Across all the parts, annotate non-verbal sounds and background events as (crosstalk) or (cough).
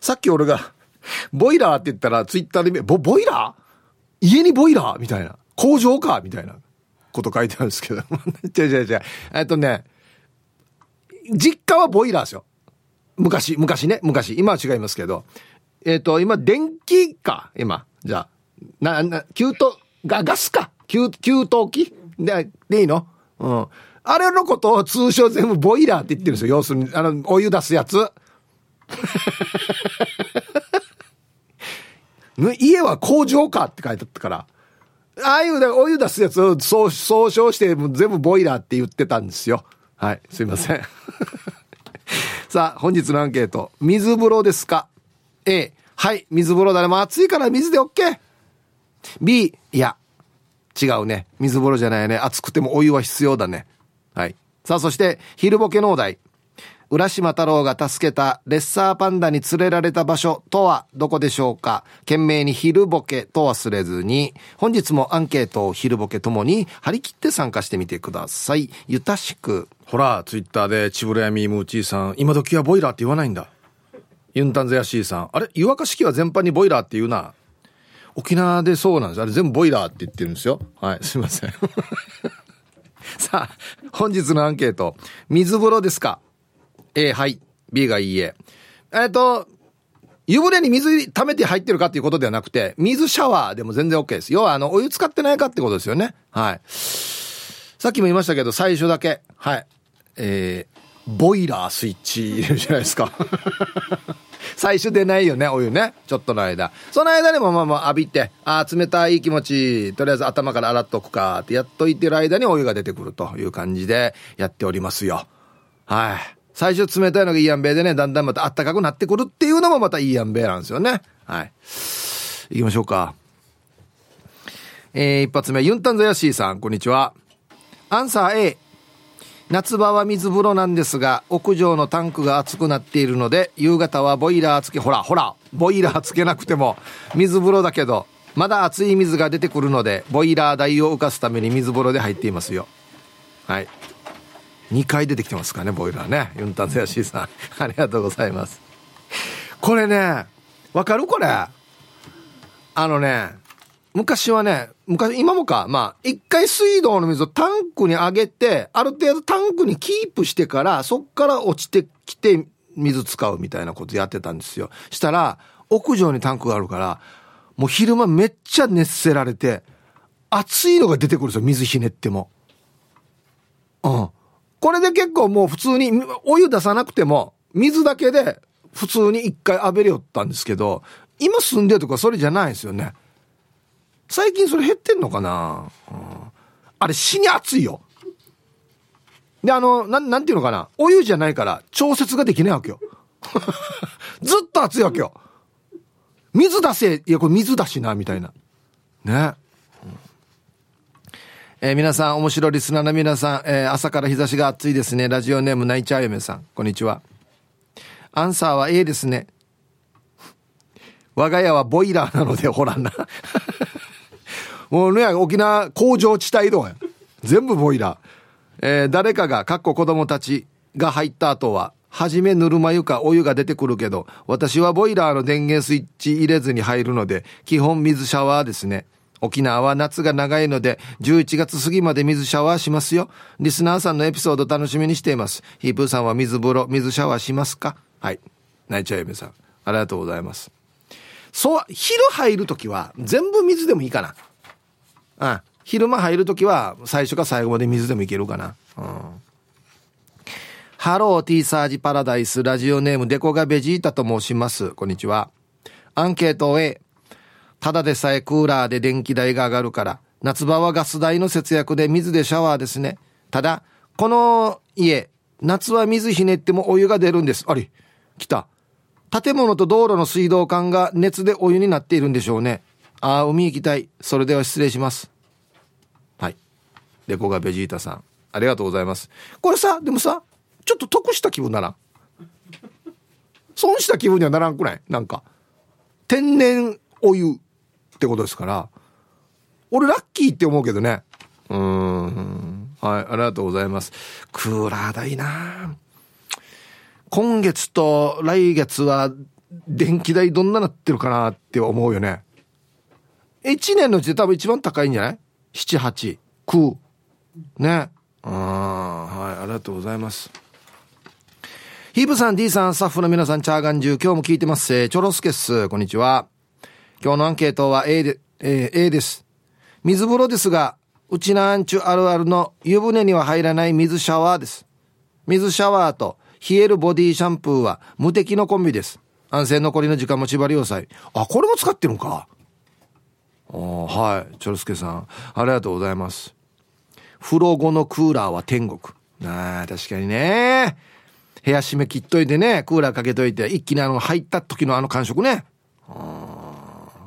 さっき俺が、ボイラーって言ったらツイッターでボ、ボイラー？家にボイラー？みたいな。工場か？みたいなこと書いてあるんですけど。(laughs) 違う違う違う。えっとね、実家はボイラーですよ。昔、昔ね、昔。今は違いますけど。えっ、と、今、電気か、今。じゃあ。な、な、給湯、ガ、ガスか？給、給湯器？で、でいいの？うん。あれのことを通称全部ボイラーって言ってるんですよ。要するに、あの、お湯出すやつ。(laughs) 家は工場かって書いてあったから。ああいうお湯出すやつを総総称して全部ボイラーって言ってたんですよ。はい、すいません。(laughs) さあ、本日のアンケート。水風呂ですか ?A、はい、水風呂だね。もう暑いから水で OK。B、いや、違うね。水風呂じゃないね。暑くてもお湯は必要だね。はい。さあ、そして、昼ボケのお題。浦島太郎が助けたレッサーパンダに連れられた場所とはどこでしょうか？懸命に昼ボケと忘れずに、本日もアンケートを昼ボケともに張り切って参加してみてください。ゆたしく。ほら、ツイッターでちぶらやみムーチーさん、今時はボイラーって言わないんだ。ユンタンゼヤシーさん、あれ湯沸かし器は全般にボイラーって言うな。沖縄でそうなんです。あれ全部ボイラーって言ってるんですよ。はい、すいません。(laughs) さあ、本日のアンケート。水風呂ですか？A はい B がいいええっ、と湯船に水溜めて入ってるかっていうことではなくて水シャワーでも全然 OK です要はあのお湯使ってないかってことですよねはいさっきも言いましたけど最初だけはいえー、ボイラースイッチ入れるじゃないですか (laughs) 最初出ないよね、お湯ね。ちょっとの間。その間にもまあまあ浴びて、ああ、冷たい気持ち、とりあえず頭から洗っとくかってやっといてる間にお湯が出てくるという感じでやっておりますよ。はい。最初冷たいのがいいやんべでね、だんだんまた暖かくなってくるっていうのもまたいいやんべなんですよね。はい。行きましょうか。えー、一発目、ユンタンザヤシーさん、こんにちは。アンサー A。夏場は水風呂なんですが、屋上のタンクが熱くなっているので、夕方はボイラーつけ、ほら、ほら、ボイラーつけなくても、水風呂だけど、まだ熱い水が出てくるので、ボイラー台を浮かすために水風呂で入っていますよ。はい。2回出てきてますかねボイラーね。ユンタンセアシーさん。(laughs) ありがとうございます。これねわかるこれ？あのね昔はね昔今もか？まあ一回水道の水をタンクに上げてある程度タンクにキープしてからそっから落ちてきて水使うみたいなことやってたんですよ。したら屋上にタンクがあるからもう昼間めっちゃ熱せられて熱いのが出てくるんですよ水ひねっても。うん。これで結構もう普通にお湯出さなくても水だけで普通に一回浴びれよったんですけど今住んでるとかそれじゃないですよね。最近それ減ってんのかな、うん、あれ死に熱いよ。であのなんなんていうのかな？お湯じゃないから調節ができないわけよ。(laughs) ずっと熱いわけよ。水出せいやこれ水だしなみたいな。ね。えー、皆さん、面白リスナーの皆さん、えー、朝から日差しが暑いですね。ラジオネーム、ナイチャーヨメさん、こんにちは。アンサーは A ですね。我が家はボイラーなので、ほらな。(laughs) もうね、沖縄工場地帯どうや。全部ボイラー。えー、誰かが、かっこ子供たちが入った後は、はじめぬるま湯かお湯が出てくるけど、私はボイラーの電源スイッチ入れずに入るので、基本水シャワーですね。沖縄は夏が長いので、11月過ぎまで水シャワーしますよ。リスナーさんのエピソード楽しみにしています。ヒープーさんは水風呂、水シャワーしますか？はい。ナイチャーエメさん。ありがとうございます。そう、昼入るときは全部水でもいいかな。うん。昼間入るときは最初か最後まで水でもいけるかな。うん。ハローティーサージパラダイスラジオネームデコがベジータと申します。こんにちは。アンケート A。ただでさえクーラーで電気代が上がるから、夏場はガス代の節約で水でシャワーですね。ただ、この家、夏は水ひねってもお湯が出るんです。あり、来た。建物と道路の水道管が熱でお湯になっているんでしょうね。ああ、海行きたい。それでは失礼します。はい。レコがベジータさん。ありがとうございます。これさ、でもさ、ちょっと得した気分ならん。損した気分にはならんくない？なんか。天然お湯ってことですから、俺ラッキーって思うけどね。うん。はい、ありがとうございます。クーラー代な今月と来月は電気代どんななってるかなって思うよね。1年のうちで多分一番高いんじゃない ?7、8、9。ね。あはい、ありがとうございます。ヒープさん、D さん、スタッフの皆さん、チャーガンジュ今日も聞いてます。チョロスケっす。こんにちは。今日のアンケートは A で、えー、A です。水風呂ですが、うちなんちゅあるあるの湯船には入らない水シャワーです。水シャワーと冷えるボディシャンプーは無敵のコンビです。安静残りの時間も縛り要塞。あ、これも使ってるんか？はい。チョルスケさん。ありがとうございます。風呂後のクーラーは天国。ああ、確かにね。部屋閉め切っといてね、クーラーかけといて、一気にあの、入った時のあの感触ね。うん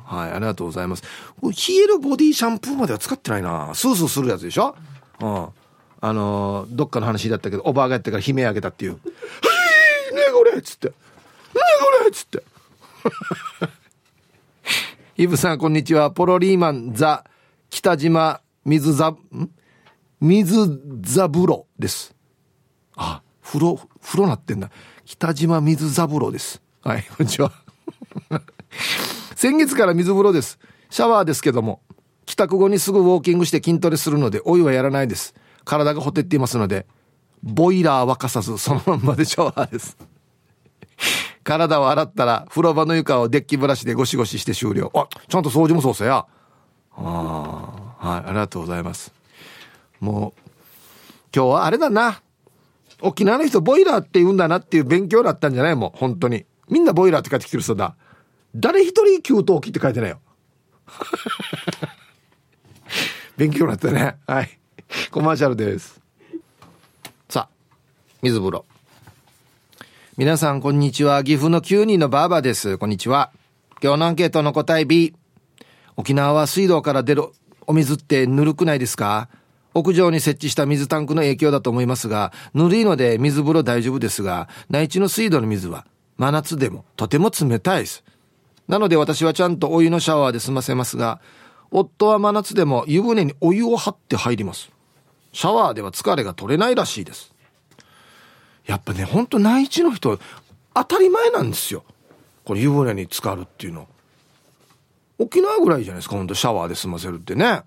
はい、ありがとうございます。冷えるボディシャンプーまでは使ってないな。スースーするやつでしょ？うん。あのー、どっかの話だったけど、おばあがやってから悲鳴あげたっていう。はい、ねえこれっつって。ねえこれっつって。(laughs) イブさん、こんにちは。ポロリーマン、ザ、北島、水ザ、ん？水ザブロです。あ、風呂、風呂なってんだ。北島水ザブロです。はい、こんにちは。先月から水風呂です。シャワーですけども、帰宅後にすぐウォーキングして筋トレするので、お湯はやらないです。体がほてっていますので、ボイラー沸かさず、そのまんまで (laughs) シャワーです。体を洗ったら、風呂場の床をデッキブラシでゴシゴシして終了。あ、ちゃんと掃除もそうさや。ああ、はい、ありがとうございます。もう、今日はあれだな。沖縄の人ボイラーって言うんだなっていう勉強だったんじゃない？もう、本当に。みんなボイラーって書いてきてる人だ。誰一人給湯器って書いてないよ。(laughs) 勉強になったね。はい。コマーシャルです。さあ、水風呂。皆さん、こんにちは。岐阜の9人のバーバです。こんにちは。今日のアンケートの答え B。沖縄は水道から出るお水ってぬるくないですか？屋上に設置した水タンクの影響だと思いますが、ぬるいので水風呂大丈夫ですが、内地の水道の水は真夏でもとても冷たいです。なので私はちゃんとお湯のシャワーで済ませますが、夫は真夏でも湯船にお湯を張って入ります。シャワーでは疲れが取れないらしいです。やっぱね、ほんと内地の人、当たり前なんですよ。これ湯船に浸かるっていうの。沖縄ぐらいじゃないですか、ほんとシャワーで済ませるってね。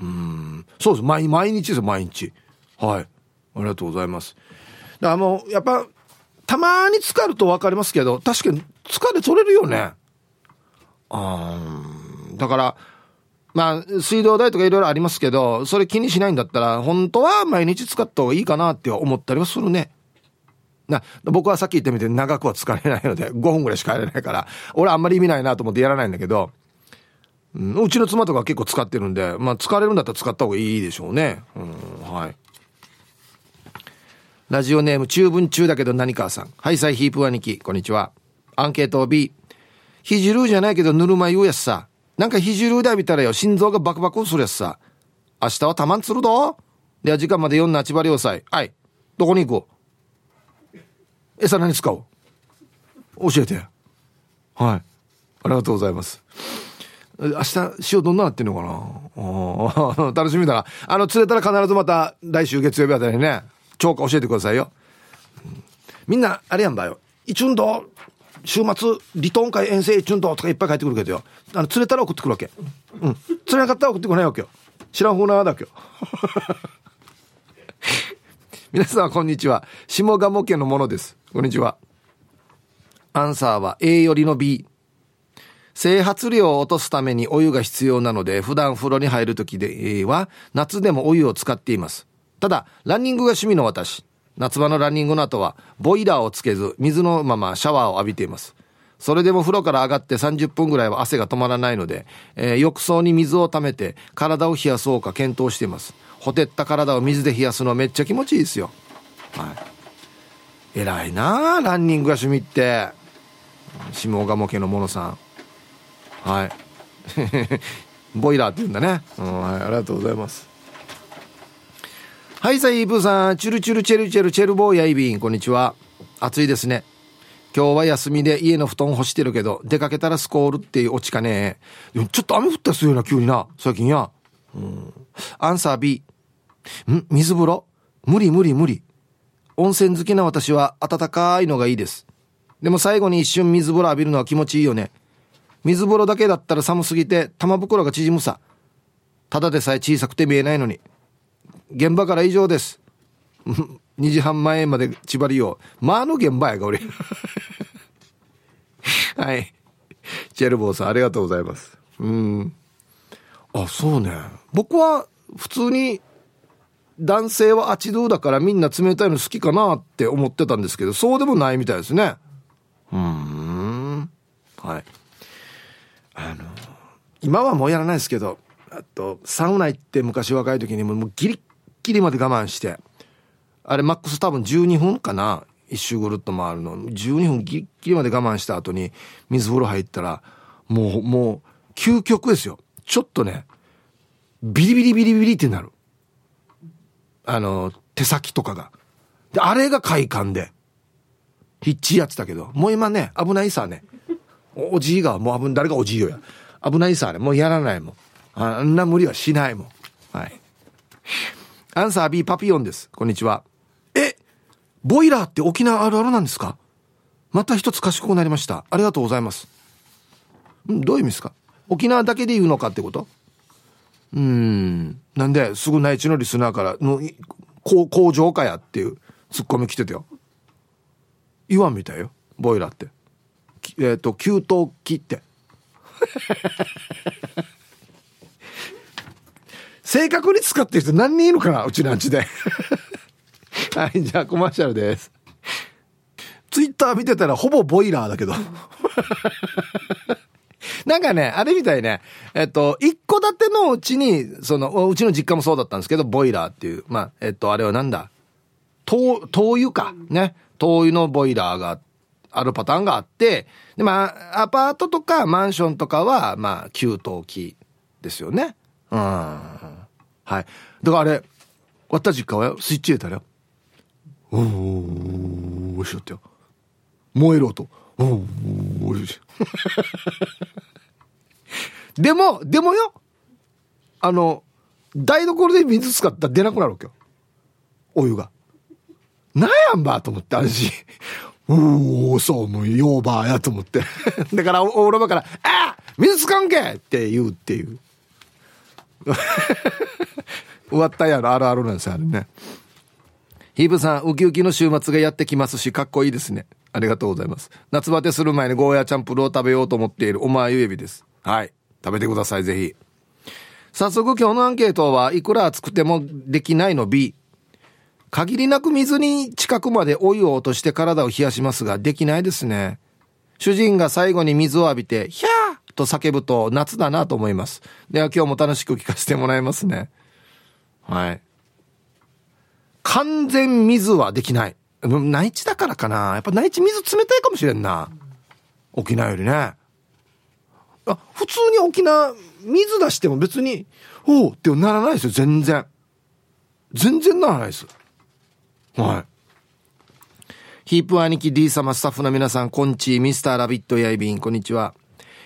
うん。そうです。毎日ですよ、毎日。はい。ありがとうございます。だからもう、やっぱ、たまに浸かると分かりますけど、確かに疲れ取れるよね。あだから、まあ、水道代とかいろいろありますけど、それ気にしないんだったら、本当は毎日使った方がいいかなって思ったりはするね。な、僕はさっき言ったみたいに長くは使えないので、5分ぐらいしかやれないから、俺あんまり意味ないなと思ってやらないんだけど、うん、うちの妻とか結構使ってるんで、まあ疲れるんだったら使った方がいいでしょうね。うん、はい。ラジオネーム、中文中だけど何かさん。ハイサイヒープ兄貴、こんにちは。アンケート B。ひじるじゃないけどぬるま湯やしさ。なんかひじるで浴びたらよ、心臓がバクバクするやつさ。明日はたまんつるどでは時間まで4なちばりをさい。はい。どこに行く餌何使おう？教えて。はい。ありがとうございます。明日、塩どんななってんのかな？楽しみだな。あの、釣れたら必ずまた来週月曜日あたりにね、超過教えてくださいよ。みんな、あれやんだよ。一運動、週末、離島会遠征一運動とかいっぱい帰ってくるけどよ。あの、釣れたら送ってくるわけ。うん。釣れなかったら送ってこないわけよ。知らんふうなだけよ。(laughs) 皆さんこんにちは。下鴨家のものです。こんにちは。アンサーは A よりの B。整髪量を落とすためにお湯が必要なので、普段風呂に入る時では、夏でもお湯を使っています。ただ、ランニングが趣味の私。夏場のランニングの後は、ボイラーをつけず、水のままシャワーを浴びています。それでも風呂から上がって30分ぐらいは汗が止まらないので、えー、浴槽に水を溜めて体を冷やそうか検討しています。ほてった体を水で冷やすのめっちゃ気持ちいいですよ。はい。偉いなあランニングが趣味って下鴨家のものさんはい (laughs) ボイラーって言うんだね、うん、はい、ありがとうございますはいさイーブーさん。チュルチュルチェルチェルチェルボーイヤイビンこんにちは。暑いですね。今日は休みで家の布団干してるけど出かけたらスコールっていうオチかね。ちょっと雨降ったりするよな急にな。最近や。うん。アンサー B ん？水風呂？無理無理無理。温泉好きな私は温かいのがいいです。でも最後に一瞬水風呂浴びるのは気持ちいいよね。水風呂だけだったら寒すぎて玉袋が縮むさ。ただでさえ小さくて見えないのに。現場から以上です。(laughs) 2時半前まで縛りよう。まあの現場やが俺。(laughs) はい。チェルボーさんありがとうございます。うん。あ、そうね。僕は普通に男性はあちどうだからみんな冷たいの好きかなって思ってたんですけど、そうでもないみたいですね。うん。はい。あの、今はもうやらないですけど、あと、サウナ行って昔若い時にももうギリッギリまで我慢して、あれマックス多分12分かな。一周ぐるっと回るの。12分ギリッギリまで我慢した後に水風呂入ったら、もう、もう、究極ですよ。ちょっとね、ビリビリビリビリってなる。あの、手先とかが。で、あれが快感で。ヒッチやってたけど、もう今ね、危ないさね。おじいが、もう危誰がおじいよや。危ないさね。もうやらないもん。あんな無理はしないもん。はい。アンサー B パピヨンです。こんにちは。えボイラーって沖縄あるあるなんですか？また一つ賢くなりました。ありがとうございます。んどういう意味ですか？沖縄だけで言うのかってこと？うん。なんで、すぐ内地のリスナーからの、工場かやっていうツッコミ来てたよ。言わんみたいよ。ボイラーって。えっ、ー、と、給湯器って。正確に使ってる人何人いるかなうちのあっちで。(laughs) はい、じゃあコマーシャルです。ツイッター見てたらほぼボイラーだけど。(laughs) なんかね、あれみたいね、えっと、一戸建てのうちに、その、うちの実家もそうだったんですけど、ボイラーっていう、まあ、えっと、あれはなんだ、灯、灯油か。ね。灯油のボイラーがあるパターンがあって、で、まあ、アパートとかマンションとかは、まあ、給湯器ですよね。うん。はい。だからあれ、私実家はスイッチ入れたらよ。おー、おいしょってよ。燃える音。おー、おいしょ。でも、でもよ、あの、台所で水使ったら出なくなるわけよ。お湯が。なんやんばと思って、安心。うおそう、もう、ようばやと思って。だから、お風呂場から、あ水使うんけって言うっていう。終わったやろ、あるあるなんですよ、あれね。ヒープさん、ウキウキの週末がやってきますし、かっこいいですね。ありがとうございます。夏バテする前にゴーヤチャンプルを食べようと思っているおまゆえびです。はい。食べてください、ぜひ。早速今日のアンケートはいくら熱くてもできないの B。限りなく水に近くまでお湯を落として体を冷やしますが、できないですね。主人が最後に水を浴びて、ひゃーと叫ぶと夏だなと思います。では今日も楽しく聞かせてもらいますね。はい。完全水はできない。内地だからかな。やっぱ内地水冷たいかもしれんな。沖縄よりね。あ、普通に沖縄、水出しても別に、おうってならないですよ、全然。全然ならないです。はい。ヒープ兄貴 D 様スタッフの皆さん、こんちミスターラビットやいびん、こんにちは。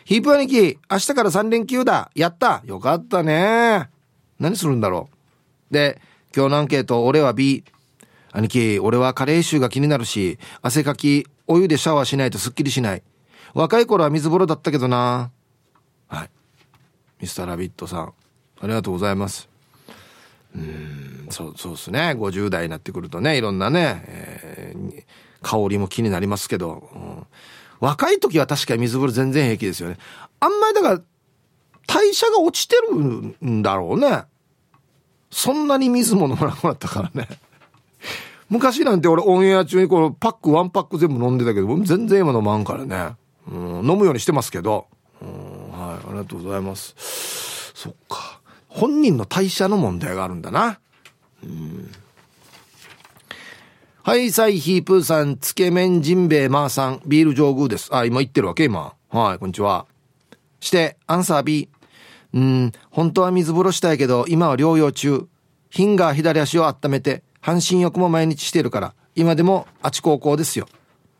ヒープ兄貴、明日から3連休だ。やったよかったね。何するんだろう。で、今日のアンケート、俺は B。兄貴、俺は加齢臭が気になるし、汗かき、お湯でシャワーしないとすっきりしない。若い頃は水風呂だったけどな。はい。ミスターラビットさん、ありがとうございます。うん、そう、そうですね。50代になってくるとね、いろんなね、えー、香りも気になりますけど、うん、若い時は確かに水風呂全然平気ですよね。あんまりだから、代謝が落ちてるんだろうね。そんなに水も飲まなくなったからね。(laughs) 昔なんて俺オンエア中にこのパックワンパック全部飲んでたけど、全然今飲まんからね。うん、飲むようにしてますけど。うん、はい、ありがとうございます。そっか。本人の代謝の問題があるんだな。うん。はい、サイヒープーさん、つけ麺ジンベエマーさん、ビール上宮です。あ、今言ってるわけ今。はい、こんにちは。して、アンサー B。うん、本当は水風呂したいけど、今は療養中。ヒンガー左足を温めて、半身浴も毎日してるから、今でもあち高校ですよ。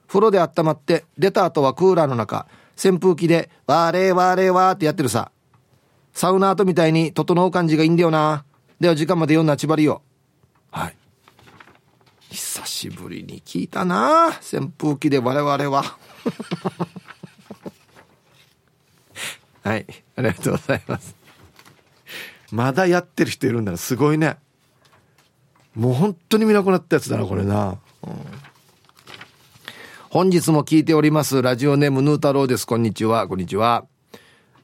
風呂で温まって、出た後はクーラーの中、扇風機で、わーれーわーれーわーってやってるさ。サウナ後みたいに整う感じがいいんだよな。では時間まで読んだちばりよ。はい。久しぶりに聞いたな扇風機で我々は。(laughs) はいありがとうございます。まだやってる人いるんだらすごいね。もう本当に見なくなったやつだなこれな、うん、本日も聞いておりますラジオネームヌー太郎です。こんにちはこんにちは。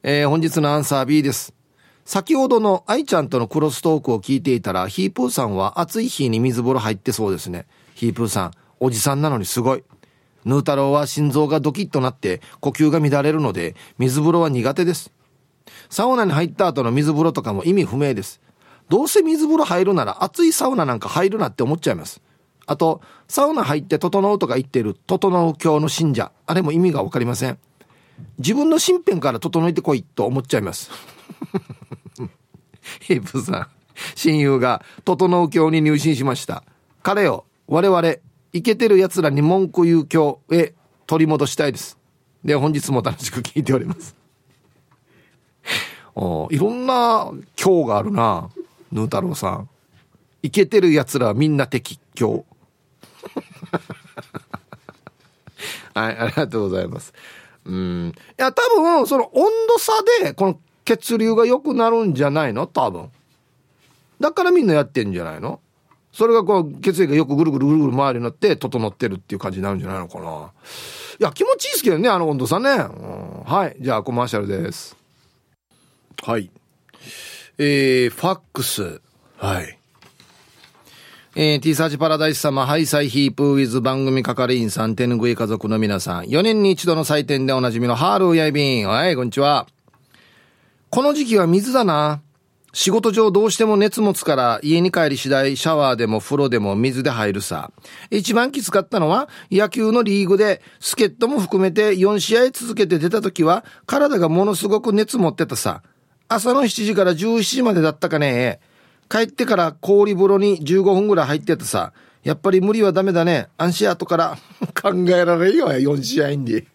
えー、本日のアンサー B です。先ほどの愛ちゃんとのクロストークを聞いていたら、ヒープーさんは暑い日に水風呂入ってそうですね。ヒープーさん、おじさんなのにすごい。ヌー太郎は心臓がドキッとなって呼吸が乱れるので、水風呂は苦手です。サウナに入った後の水風呂とかも意味不明です。どうせ水風呂入るなら熱いサウナなんか入るなって思っちゃいます。あと、サウナ入って整うとか言ってる整う教の信者、あれも意味がわかりません。自分の身辺から整えてこいと思っちゃいます。(laughs) ヒープさん、親友が整う教に入信しました。彼を我々、イケてる奴らに文句言う教へ取り戻したいです。で、本日も楽しく聞いております。(laughs) おいろんな教があるな。ヌー太郎さん。イケてる奴らはみんな敵教。(laughs) はい、ありがとうございます。うん。いや、多分、その温度差で、この血流が良くなるんじゃないの？多分。だからみんなやってんじゃないの？それがこう、血液がよくぐるぐるぐるぐる回りになって整ってるっていう感じになるんじゃないのかな。いや、気持ちいいですけどね、あの温度差ね。うん、はい。じゃあ、コマーシャルです。はい。えー、ファックス。はい。えー、T サーチパラダイス様、ハイサイヒープウィズ番組係員さん、手ぬぐい家族の皆さん、4年に一度の祭典でおなじみのハールーヤイビン。はい、こんにちは。この時期は水だな。仕事上どうしても熱持つから家に帰り次第シャワーでも風呂でも水で入るさ。一番きつかったのは野球のリーグで助っ人も含めて4試合続けて出た時は体がものすごく熱持ってたさ。朝の7時から17時までだったかね。帰ってから氷風呂に15分ぐらい入ってたさ。やっぱり無理はダメだね。安心後から (laughs) 考えられんよ、4試合に。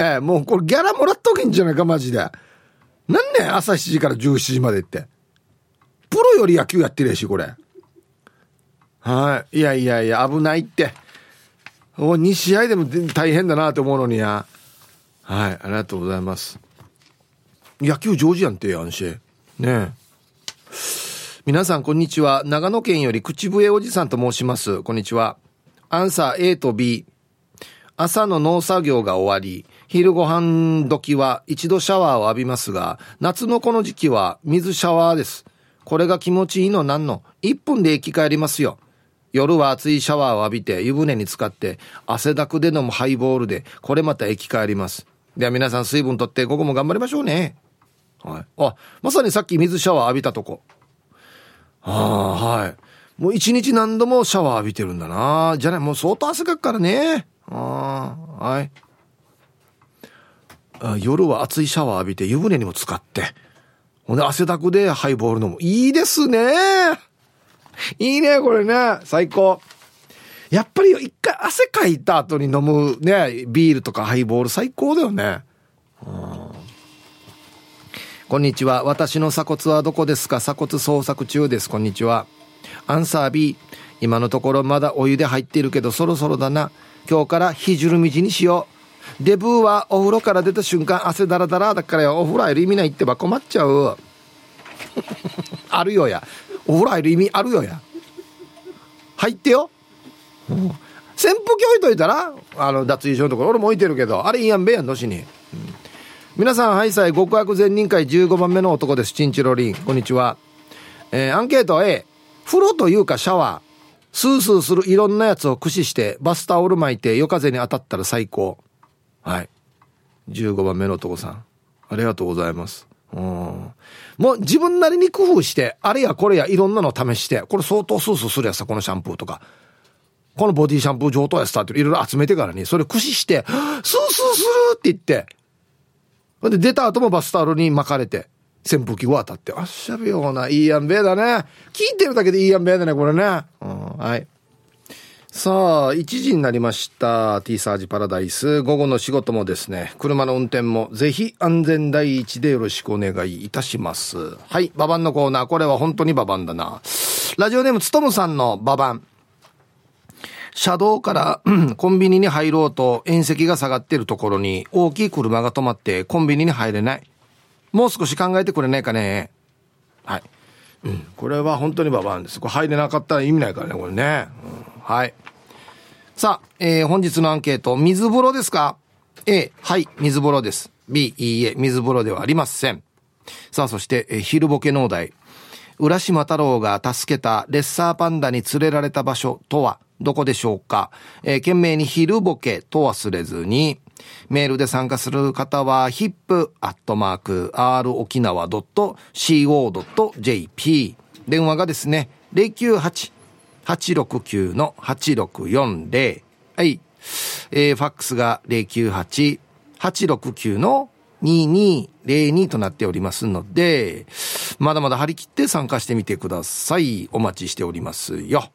ええ、もうこれギャラもらっとけんじゃないか、マジで。なんね朝7時から17時までって。プロより野球やってるやし、これ。はい。いやいやいや、危ないって。お2試合でも大変だなと思うのにや。はい。ありがとうございます。野球上手やんて、安心。ねえ。皆さん、こんにちは。長野県より口笛おじさんと申します。こんにちは。アンサー A と B。朝の農作業が終わり、昼ご飯時は一度シャワーを浴びますが、夏のこの時期は水シャワーです。これが気持ちいいのなんの？1分で生き返りますよ。夜は熱いシャワーを浴びて湯船に浸かって汗だくで飲むハイボールでこれまた生き返ります。では皆さん水分とって午後も頑張りましょうね。はい。あ、まさにさっき水シャワー浴びたとこ。ああ、はい。もう一日何度もシャワー浴びてるんだな。じゃない、もう相当汗かくからね。ああ、はい。夜は熱いシャワー浴びて湯船にも使って、ほんで汗だくでハイボール飲む。いいですね。いいね、これね。最高。やっぱり一回汗かいた後に飲むね、ビールとかハイボール最高だよね。うんこんにちは。私の鎖骨はどこですか？鎖骨捜索中です。こんにちは。アンサー B。今のところまだお湯で入っているけどそろそろだな。今日からひじるみじにしよう。デブーはお風呂から出た瞬間汗だらだらだからよ。お風呂入る意味ないってば困っちゃう。あるよや。お風呂入る意味あるよや。入ってよ、うん、扇風機置いといたらあの脱衣所のところ俺も置いてるけどあれいいやんべえやんのしに、うん、皆さんハイサイ極悪善人会15番目の男です。チンチロリン。こんにちは。えー、アンケート A 風呂というかシャワー。スースーするいろんなやつを駆使してバスタオル巻いて夜風に当たったら最高。はい。15番目の男さん。ありがとうございます。うん。もう自分なりに工夫して、あれやこれやいろんなの試して、これ相当スースーするやつさ、このシャンプーとか。このボディシャンプー上等やつさっていろいろ集めてからに、それ駆使して、スースーするって言って、で、出た後もバスタオルに巻かれて、扇風機が当たって、あっしゃるような、いいやんべえだね。聞いてるだけでいいやんべえだね、これね。うん、はい。さあ、1時になりました。T サージパラダイス。午後の仕事もですね、車の運転もぜひ安全第一でよろしくお願いいたします。はい、ババンのコーナー。これは本当にババンだな。ラジオネームつとむさんのババン。車道からコンビニに入ろうと縁石が下がっているところに大きい車が止まってコンビニに入れない。もう少し考えてくれないかね。はい。うん。これは本当にババンです。これ入れなかったら意味ないからね、これね。うん、はい。さあ、えー、本日のアンケート、水風呂ですか ?A、はい、水風呂です。B、いいえ、水風呂ではありません。さあ、そして、えー、昼ボケ農大。浦島太郎が助けたレッサーパンダに連れられた場所とはどこでしょうか、えー、懸命に昼ボケと忘れずに、メールで参加する方は hip.rokinawa.co.jp。電話がですね、098 869-8640。はい。えー、ファックスが098-869の2202となっておりますので、まだまだ張り切って参加してみてください。お待ちしておりますよ。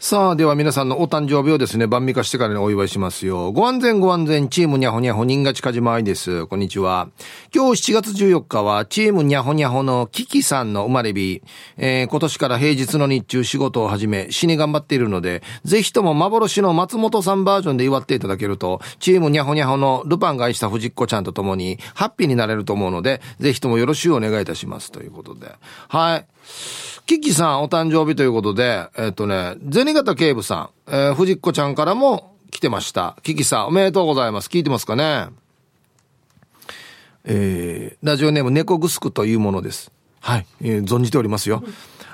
さあ、では皆さんのお誕生日をですね、晩味化してからにお祝いしますよ。ご安全ご安全、チームにゃほにゃほ、人が近島愛です。こんにちは。今日7月14日は、チームにゃほにゃほのキキさんの生まれ日。えー、今年から平日の日中仕事を始め、死に頑張っているので、ぜひとも幻の松本さんバージョンで祝っていただけると、チームにゃほにゃほのルパンが愛した藤子ちゃんと共に、ハッピーになれると思うので、ぜひともよろしくお願いいたします。ということで。はい。キキさんお誕生日ということで、えっ、ー、とね、銭形警部さん、えー、藤子ちゃんからも来てました。キキさんおめでとうございます。聞いてますかね？えー、ラジオネーム猫グスクというものです。はい、えー、存じておりますよ。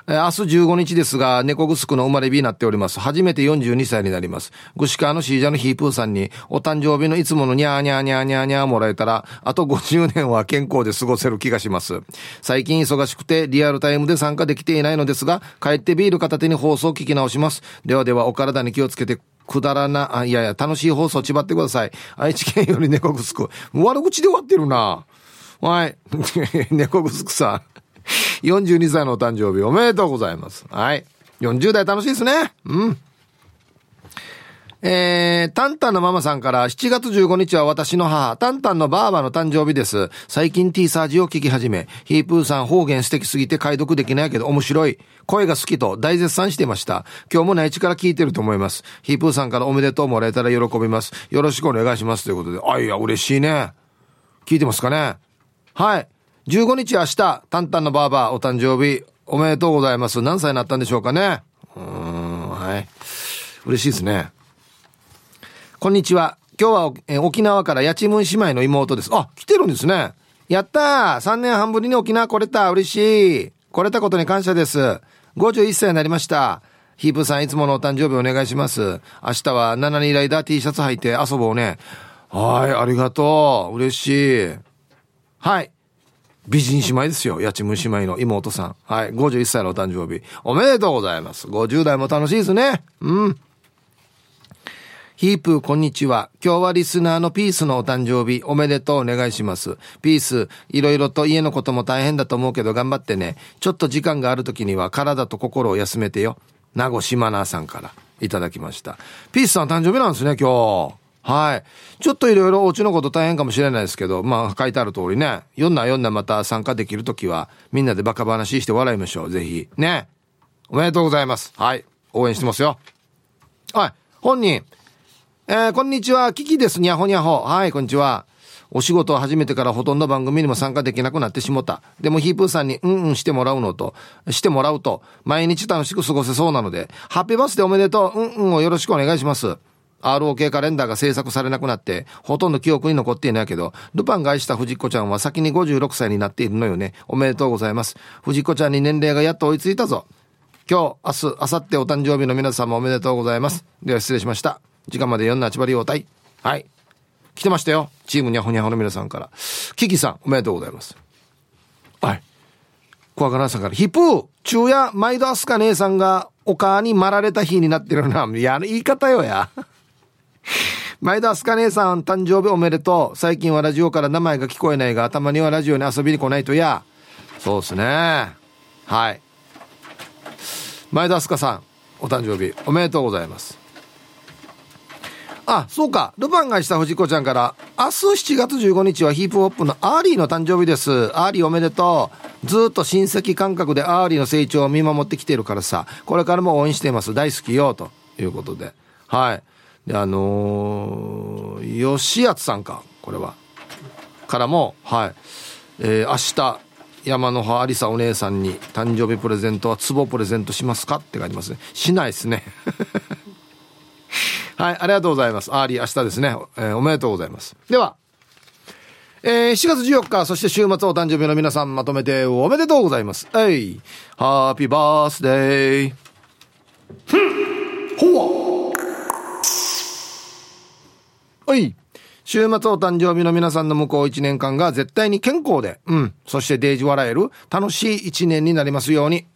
明日15日ですが、猫グスクの生まれ日になっております。初めて42歳になります。グシカーのシージャのヒープーさんに、お誕生日のいつものニャーニャーニャーニャーニャーもらえたら、あと50年は健康で過ごせる気がします。最近忙しくて、リアルタイムで参加できていないのですが、帰ってビール片手に放送を聞き直します。ではでは、お体に気をつけてくだらな、あ、いやいや、楽しい放送ちばってください。愛知県より猫ぐすく。悪口で終わってるな。はい。(laughs) 猫ぐすくさん。(laughs) 42歳のお誕生日おめでとうございます。はい。40代楽しいですね。うん。えー、タンタンのママさんから7月15日は私の母、タンタンのバーバの誕生日です。最近 T サージを聞き始め、ヒープーさん方言素敵すぎて解読できないけど面白い。声が好きと大絶賛してました。今日も内地から聞いてると思います。ヒープーさんからおめでとうもらえたら喜びます。よろしくお願いします。ということで。あ、いや、嬉しいね。聞いてますかねはい。15日明日、タンタンのバーバーお誕生日おめでとうございます。何歳になったんでしょうかねうん、はい。嬉しいですね。こんにちは。今日は、え沖縄から八千文姉妹の妹です。あ、来てるんですね。やったー !3 年半ぶりに沖縄来れた嬉しい来れたことに感謝です。51歳になりました。ヒープさんいつものお誕生日お願いします。明日は7人ライダー T シャツ履いて遊ぼうね。はい、ありがとう。嬉しい。はい。美人姉妹ですよ。八千虫姉妹の妹さん。はい。51歳のお誕生日。おめでとうございます。50代も楽しいですね。うん。ヒープー、こんにちは。今日はリスナーのピースのお誕生日、おめでとうお願いします。ピース、いろいろと家のことも大変だと思うけど頑張ってね。ちょっと時間がある時には体と心を休めてよ。名護島ナーさんからいただきました。ピースさん誕生日なんですね、今日。はい。ちょっといろいろお家のこと大変かもしれないですけど、まあ書いてある通りね、読んだ読んだまた参加できるときは、みんなでバカ話して笑いましょう。ぜひ。ね。おめでとうございます。はい。応援してますよ。はい。本人。えー、こんにちは。キキです。にゃほにゃほ。はい、こんにちは。お仕事を始めてからほとんど番組にも参加できなくなってしもた。でもヒープーさんにうんうんしてもらうのと、してもらうと、毎日楽しく過ごせそうなので、ハッピーバースデーおめでとう。うんうんをよろしくお願いします。ROK カレンダーが制作されなくなって、ほとんど記憶に残っていないけど、ルパンが愛した藤子ちゃんは先に56歳になっているのよね。おめでとうございます。藤子ちゃんに年齢がやっと追いついたぞ。今日、明日、明後日お誕生日の皆様おめでとうございます。では失礼しました。時間まで4なちばり応対。はい。来てましたよ。チームにゃほにゃほの皆さんから。キキさん、おめでとうございます。はい。小赤さんから、ヒップー、昼夜、毎度アスカ姉さんが、お母にまられた日になってるな。いや、言い方よや。前田明日香姉さん誕生日おめでとう。最近はラジオから名前が聞こえないが、たまにはラジオに遊びに来ないとや。そうですね。はい。前田明日香さん、お誕生日おめでとうございます。あ、そうか。ルパンがした不二子ちゃんから、明日7月15日はヒップホップのアーリーの誕生日です。アーリーおめでとう。ずっと親戚感覚でアーリーの成長を見守ってきてるからさ、これからも応援しています。大好きよ、ということで。はい。で、あのー、吉安さんか、これは。からも、はい。えー、明日、山の葉ありさお姉さんに誕生日プレゼントは壺プレゼントしますか？って書いてますね。しないですね。(laughs) はい、ありがとうございます。アーリー明日ですね。えー、おめでとうございます。では、えー、7月14日、そして週末お誕生日の皆さんまとめておめでとうございます。えい、ハッピーバースデー。ふん、ほわ。はい。週末お誕生日の皆さんの向こう1年間が絶対に健康で、うん、そしてデージ笑える楽しい1年になりますように。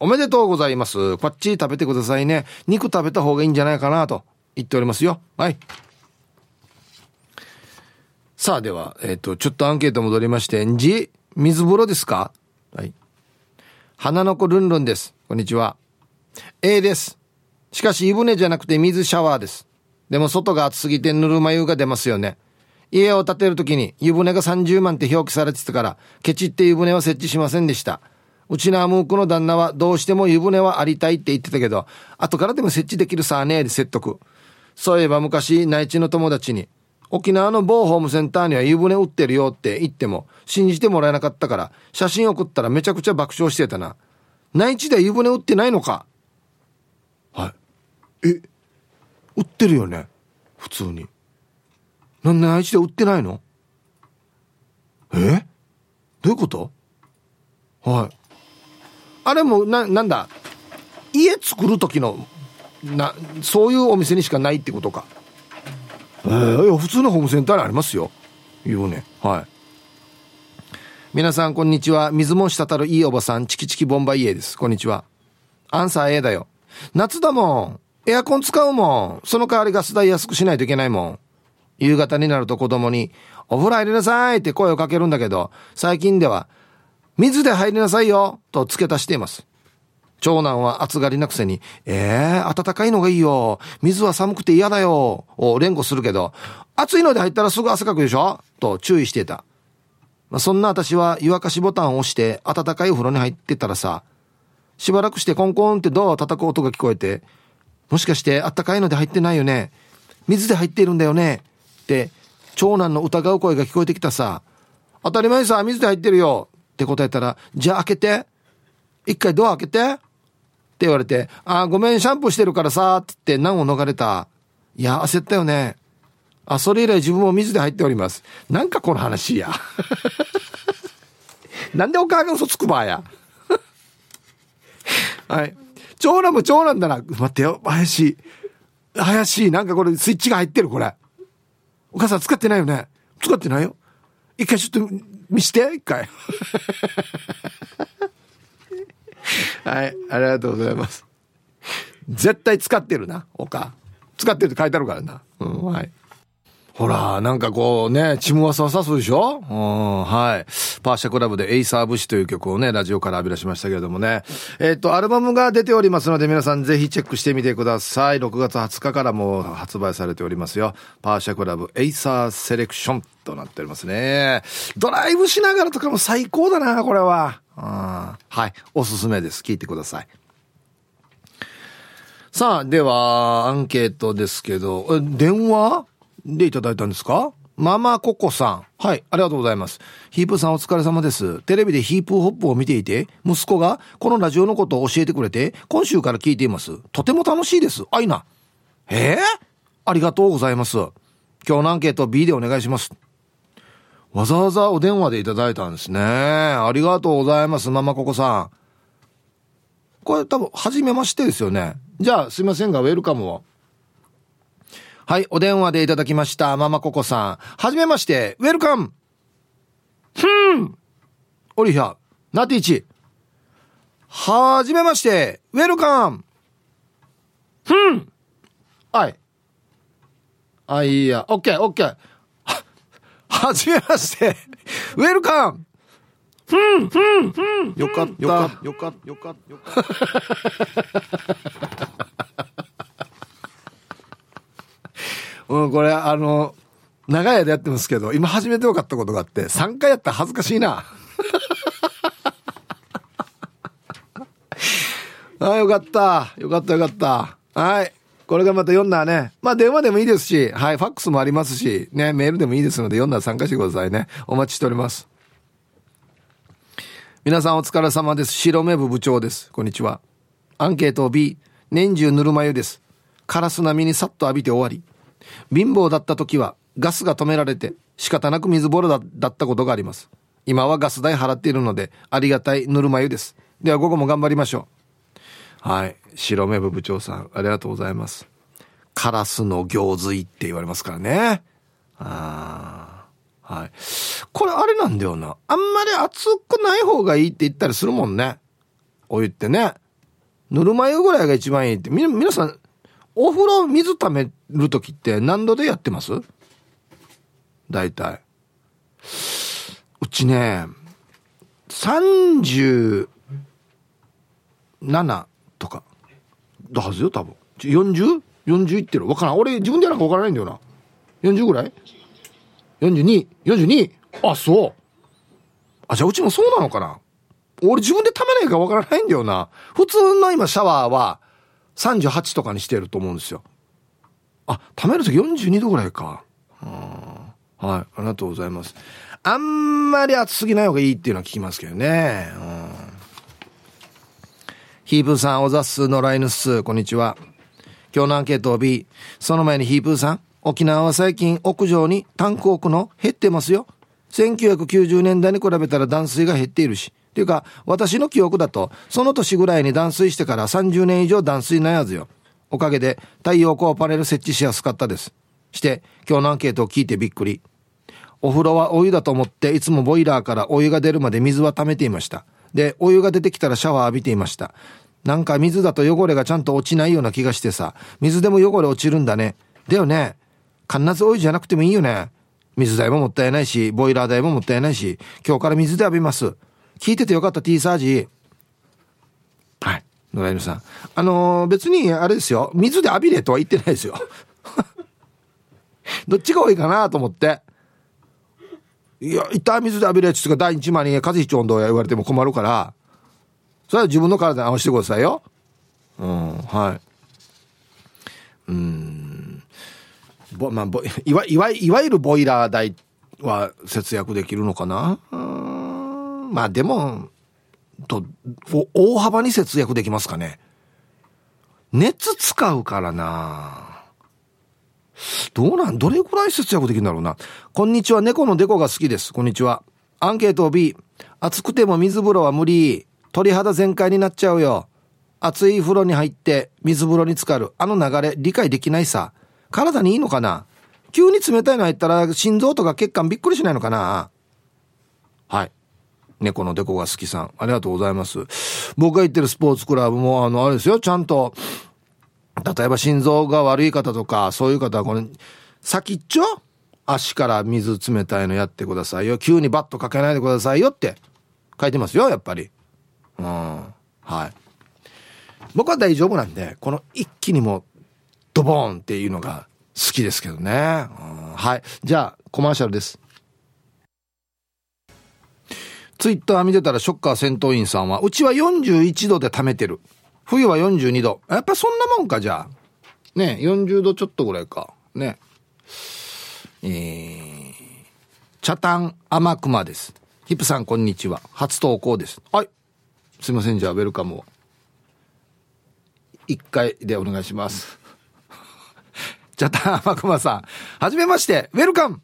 おめでとうございます。こっち食べてくださいね。肉食べた方がいいんじゃないかなと言っておりますよ。はい。さあでは、えっ、ー、と、ちょっとアンケート戻りまして、んじ、水風呂ですか？はい。花の子ルンルンです。こんにちは。A です。しかし湯船じゃなくて水シャワーです。でも外が暑すぎてぬるま湯が出ますよね。家を建てるときに湯船が30万って表記されてたから、ケチって湯船は設置しませんでした。うちのアムークの旦那はどうしても湯船はありたいって言ってたけど、後からでも設置できるさあねえで説得。そういえば昔、内地の友達に、沖縄の某ホームセンターには湯船売ってるよって言っても信じてもらえなかったから写真送ったらめちゃくちゃ爆笑してたな。内地で湯船売ってないのかはい。え、売ってるよね普通に。なんで内地で売ってないの？え？どういうこと？はい。あれもな、なんだ？家作る時の、な、そういうお店にしかないってことか。えー、普通のホームセンターにありますよ。いうね。はい。皆さん、こんにちは。水も滴るいいおばさん、チキチキボンバイエです。こんにちは。アンサー A だよ。夏だもん。エアコン使うもん。その代わりガス代安くしないといけないもん。夕方になると子供に、お風呂入りなさいって声をかけるんだけど、最近では、水で入りなさいよと付け足しています。長男は暑がりなくせに、ええー、暖かいのがいいよ。水は寒くて嫌だよ。を連呼するけど、暑いので入ったらすぐ汗かくでしょと注意していた。そんな私は湯沸かしボタンを押して暖かいお風呂に入ってたらさ、しばらくしてコンコンってドアを叩く音が聞こえて、もしかして暖かいので入ってないよね？水で入っているんだよね？って、長男の疑う声が聞こえてきたさ。当たり前さ、水で入ってるよ。って答えたら、じゃあ開けて。一回ドア開けて。って言われて、あ、ごめん、シャンプーしてるからさ、って言って難を逃れた。いや、焦ったよね。あ、それ以来自分も水で入っております。なんかこの話や。(laughs) なんでお母が嘘つくばや。はい。長男も長男だな。待ってよ。怪しい。怪しい。なんかこれスイッチが入ってる、これ。お母さん使ってないよね。使ってないよ。一回ちょっと見して、一回。(laughs) はい、ありがとうございます。絶対使ってるな、おか。使ってるって書いてあるからな。うん、はい。ほら、なんかこうね、チムワサワサすでしょうん、はい。パーシャクラブでエイサーブシという曲をね、ラジオから浴び出しましたけれどもね。えっ、と、アルバムが出ておりますので、皆さんぜひチェックしてみてください。6月20日からも発売されておりますよ。パーシャクラブエイサーセレクションとなっておりますね。ドライブしながらとかも最高だな、これは。うんはい。おすすめです。聞いてください。さあ、では、アンケートですけど、電話でいただいたんですか？ママココさん。はい、ありがとうございます。ヒープさんお疲れ様です。テレビでヒープホップを見ていて、息子がこのラジオのことを教えてくれて、今週から聞いています。とても楽しいです。あいな。え？えー、ありがとうございます。今日のアンケート B でお願いします。わざわざお電話でいただいたんですね。ありがとうございます、ママココさん。これ多分、初めましてですよね。じゃあ、すいませんが、ウェルカムを。はい、お電話でいただきました。ママココさん。はじめまして、ウェルカムふんオリヒャ、ナティチ。はじめまして、ウェルカムふんはい。あ、いいや。オッケー、オッケー。は、はじめまして、ウェルカムふん、ふん、ふん。よかった。よかった、よかった、よかった。(laughs) うん、これ、あの、長い間やってますけど、今始めてよかったことがあって、3回やったら恥ずかしいな。(laughs) ああ、よかった。よかった、よかった。はい。これがまた読んだらね。まあ電話でもいいですし、はい、ファックスもありますし、ね、メールでもいいですので、読んだら参加してくださいね。お待ちしております。皆さんお疲れ様です。白目部部長です。こんにちは。アンケート B。年中ぬるま湯です。カラス並みにさっと浴びて終わり。貧乏だった時はガスが止められて仕方なく水ボロだだったことがあります。今はガス代払っているのでありがたいぬるま湯です。では午後も頑張りましょう。はい。白目部部長さん、ありがとうございます。カラスの行水って言われますからね。ああ。はい。これあれなんだよな。あんまり熱くない方がいいって言ったりするもんね。お湯ってね。ぬるま湯ぐらいが一番いいって。み、皆さん、お風呂水溜める時って何度でやってます？大体。うちね、37とか。だはずよ、多分。40?40 いってる？わからん。俺自分でやらかわからないんだよな。40ぐらい ?42?42? あ、そう。あ、じゃあうちもそうなのかな俺自分で貯めないかわからないんだよな。普通の今シャワーは38とかにしてると思うんですよ。あ、貯めるとき42度ぐらいか。はい、ありがとうございます。あんまり暑すぎない方がいいっていうのは聞きますけどね。うんヒープーさん、おざっす、野良犬っす。こんにちは。今日のアンケートを B。その前にヒープーさん、沖縄は最近屋上にタンク置くの減ってますよ。1990年代に比べたら断水が減っているし。っていうか、私の記憶だと、その年ぐらいに断水してから30年以上断水ないはずよ。おかげで太陽光パネル設置しやすかったです。して、今日のアンケートを聞いてびっくり。お風呂はお湯だと思っていつもボイラーからお湯が出るまで水は溜めていました。で、お湯が出てきたらシャワー浴びていました。なんか水だと汚れがちゃんと落ちないような気がしてさ、水でも汚れ落ちるんだね。だよね。必ずお湯じゃなくてもいいよね。水代ももったいないし、ボイラー代ももったいないし、今日から水で浴びます。聞いててよかった T サージ。はい。野良犬さん。あのー、別にあれですよ。水で浴びれとは言ってないですよ。(laughs) どっちが多いかなと思って。いや、一旦水で浴びるやつが第一番に風邪ひちょんど言われても困るから、それは自分の体に合わせてくださいよ。うん、はい。うん。ぼ、まあ、ぼ、いわ、いわ、いわゆるボイラー代は節約できるのかなうん。まあでも、と、大幅に節約できますかね。熱使うからなどうなんどれくらい節約できるんだろうな。こんにちは、猫のデコが好きです。こんにちは。アンケート B。暑くても水風呂は無理。鳥肌全開になっちゃうよ。熱い風呂に入って水風呂に浸かる。あの流れ理解できないさ。体にいいのかな急に冷たいの入ったら心臓とか血管びっくりしないのかな。猫のデコが好きさん。ありがとうございます。僕が行ってるスポーツクラブも、あの、あれですよ。ちゃんと、例えば心臓が悪い方とか、そういう方はこの、先っちょ？足から水冷たいのやってくださいよ。急にバットかけないでくださいよって書いてますよ、やっぱり。うん。はい。僕は大丈夫なんで、この一気にもドボーンっていうのが好きですけどね。うん、はい。じゃあ、コマーシャルです。ツイッター見てたらショッカー戦闘員さんは、うちは41度で溜めてる。冬は42度。やっぱそんなもんか、じゃあ。ね、40度ちょっとぐらいか。ね。えー、茶炭甘熊です。ヒップさん、こんにちは。初投稿です。はい。すいません、じゃあ、ウェルカムを。一回でお願いします。(laughs) 茶炭甘熊さん。はじめまして。ウェルカム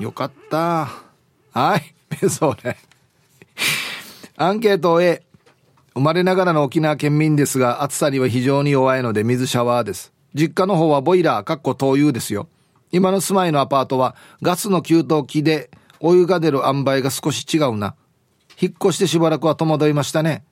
よかった。はい。それ。アンケート A。生まれながらの沖縄県民ですが、暑さには非常に弱いので水シャワーです。実家の方はボイラー、かっこ灯油ですよ。今の住まいのアパートはガスの給湯器でお湯が出る塩梅が少し違うな。引っ越してしばらくは戸惑いましたね。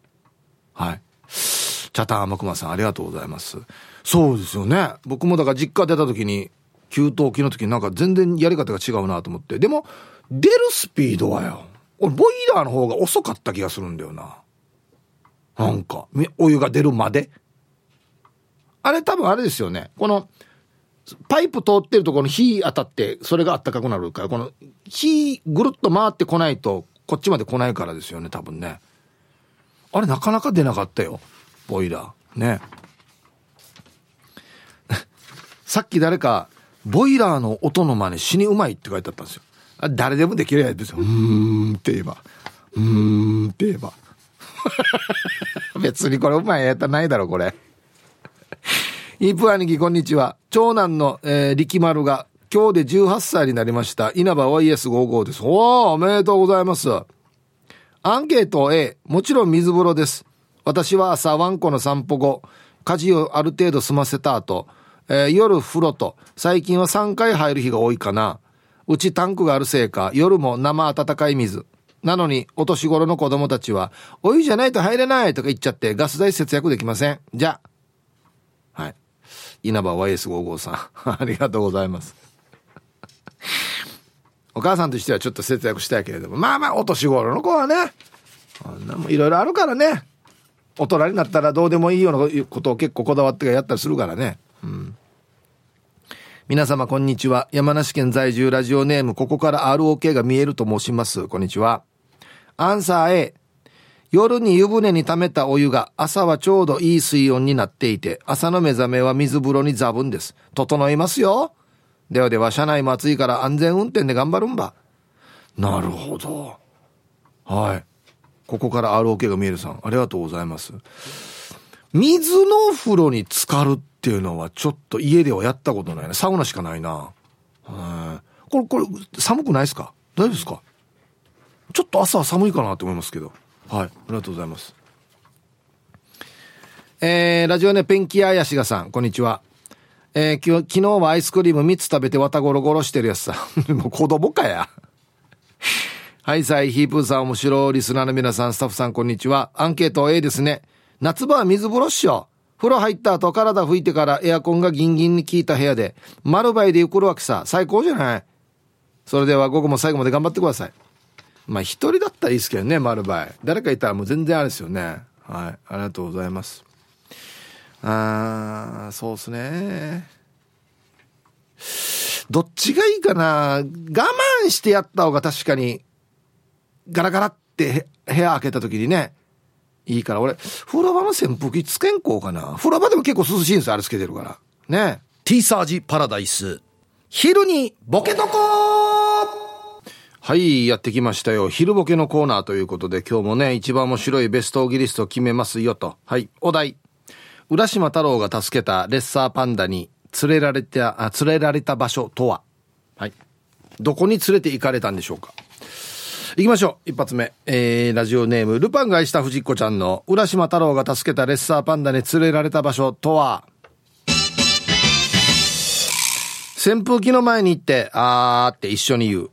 はい。チャタンマクマさんありがとうございます。そうですよね。僕もだから実家出た時に、給湯器の時になんか全然やり方が違うなと思って。でも、出るスピードはよ。俺、ボイラーの方が遅かった気がするんだよな。なんか、お湯が出るまで。あれ多分あれですよね。この、パイプ通ってるところに火当たって、それが暖かくなるから、この、火ぐるっと回ってこないと、こっちまで来ないからですよね、多分ね。あれなかなか出なかったよ。ボイラー。ね。(laughs) さっき誰か、ボイラーの音の真似死にうまいって書いてあったんですよ。あ誰でもできるやつですよ。うーんって言えば。うーんって言えば。(laughs) 別にこれうまいやったないだろ、これ。イープ兄貴、こんにちは。長男の、えー、力丸が今日で18歳になりました。稲葉 YS55 です。おー、おめでとうございます。アンケート A、もちろん水風呂です。私は朝ワンコの散歩後、家事をある程度済ませた後、えー、夜風呂と、最近は3回入る日が多いかな。うちタンクがあるせいか、夜も生温かい水。なのに、お年頃の子供たちは、お湯じゃないと入れないとか言っちゃって、ガス代節約できません。じゃあ。はい。稲葉 YS55 さん。(laughs) ありがとうございます。(laughs) お母さんとしてはちょっと節約したいけれども、まあまあ、お年頃の子はね、いろいろあるからね。大人になったらどうでもいいようなことを結構こだわってやったりするからね。うん。皆様こんにちは。山梨県在住ラジオネーム、ここから ROK が見えると申します。こんにちは。アンサー A。夜に湯船に溜めたお湯が朝はちょうどいい水温になっていて、朝の目覚めは水風呂にザブンです。整いますよ。ではでは、車内も暑いから安全運転で頑張るんば。なるほど。はい。ここから ROK が見えるさん、ありがとうございます。水の風呂に浸かるっっていうのはちょっと家ではやったことないな。サウナしかないな。はい。これ、これ、寒くないですか？大丈夫ですか？ちょっと朝は寒いかなと思いますけど。はい。ありがとうございます。えー、ラジオネペンキアヤシガさん、こんにちは。えー、昨日はアイスクリーム3つ食べて綿ゴロゴロしてるやつさ。(laughs) もう子供かや。はい、さい、ヒープーさん面白い。リスナーの皆さん、スタッフさん、こんにちは。アンケート A ですね。夏場は水風呂っしょ。風呂入った後、体拭いてからエアコンがギンギンに効いた部屋で、丸倍でゆくるわけさ。最高じゃない？それでは午後も最後まで頑張ってください。まあ、一人だったらいいですけどね、丸倍。誰かいたらもう全然あれですよね。はい。ありがとうございます。あー、そうっすね。どっちがいいかな？我慢してやった方が確かに、ガラガラって部屋開けた時にね、いいから、俺、風呂場の扇風機つけんこうかな。風呂場でも結構涼しいんですよ、あれつけてるから。ね。ティーサージパラダイス。昼にボケとこはい、やってきましたよ。昼ボケのコーナーということで、今日もね、一番面白いベストオギリストを決めますよと。はい、お題。浦島太郎が助けたレッサーパンダに連れられた、あ連れられた場所とははい。どこに連れて行かれたんでしょうか？行きましょう。一発目。えー、ラジオネーム、ルパンが愛した藤子ちゃんの、浦島太郎が助けたレッサーパンダに連れられた場所とは、扇風機の前に行って、あーって一緒に言う。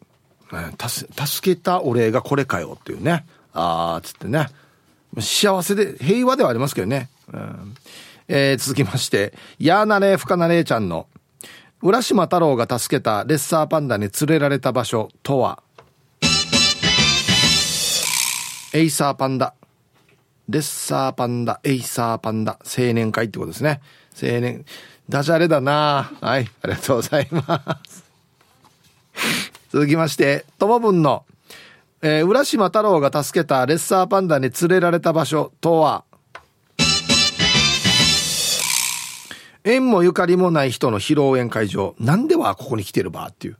助けたお礼がこれかよっていうね。あーっつってね。幸せで、平和ではありますけどね。うん、えー、続きまして、やーなれふかなれちゃんの、浦島太郎が助けたレッサーパンダに連れられた場所とは、エイサーパンダ。レッサーパンダ、エイサーパンダ、青年会ってことですね。青年、ダジャレだなはい、ありがとうございます。(laughs) 続きまして、ともぶんの、えー、浦島太郎が助けたレッサーパンダに連れられた場所とは、縁もゆかりもない人の披露宴会場。なんではここに来てるばっていう。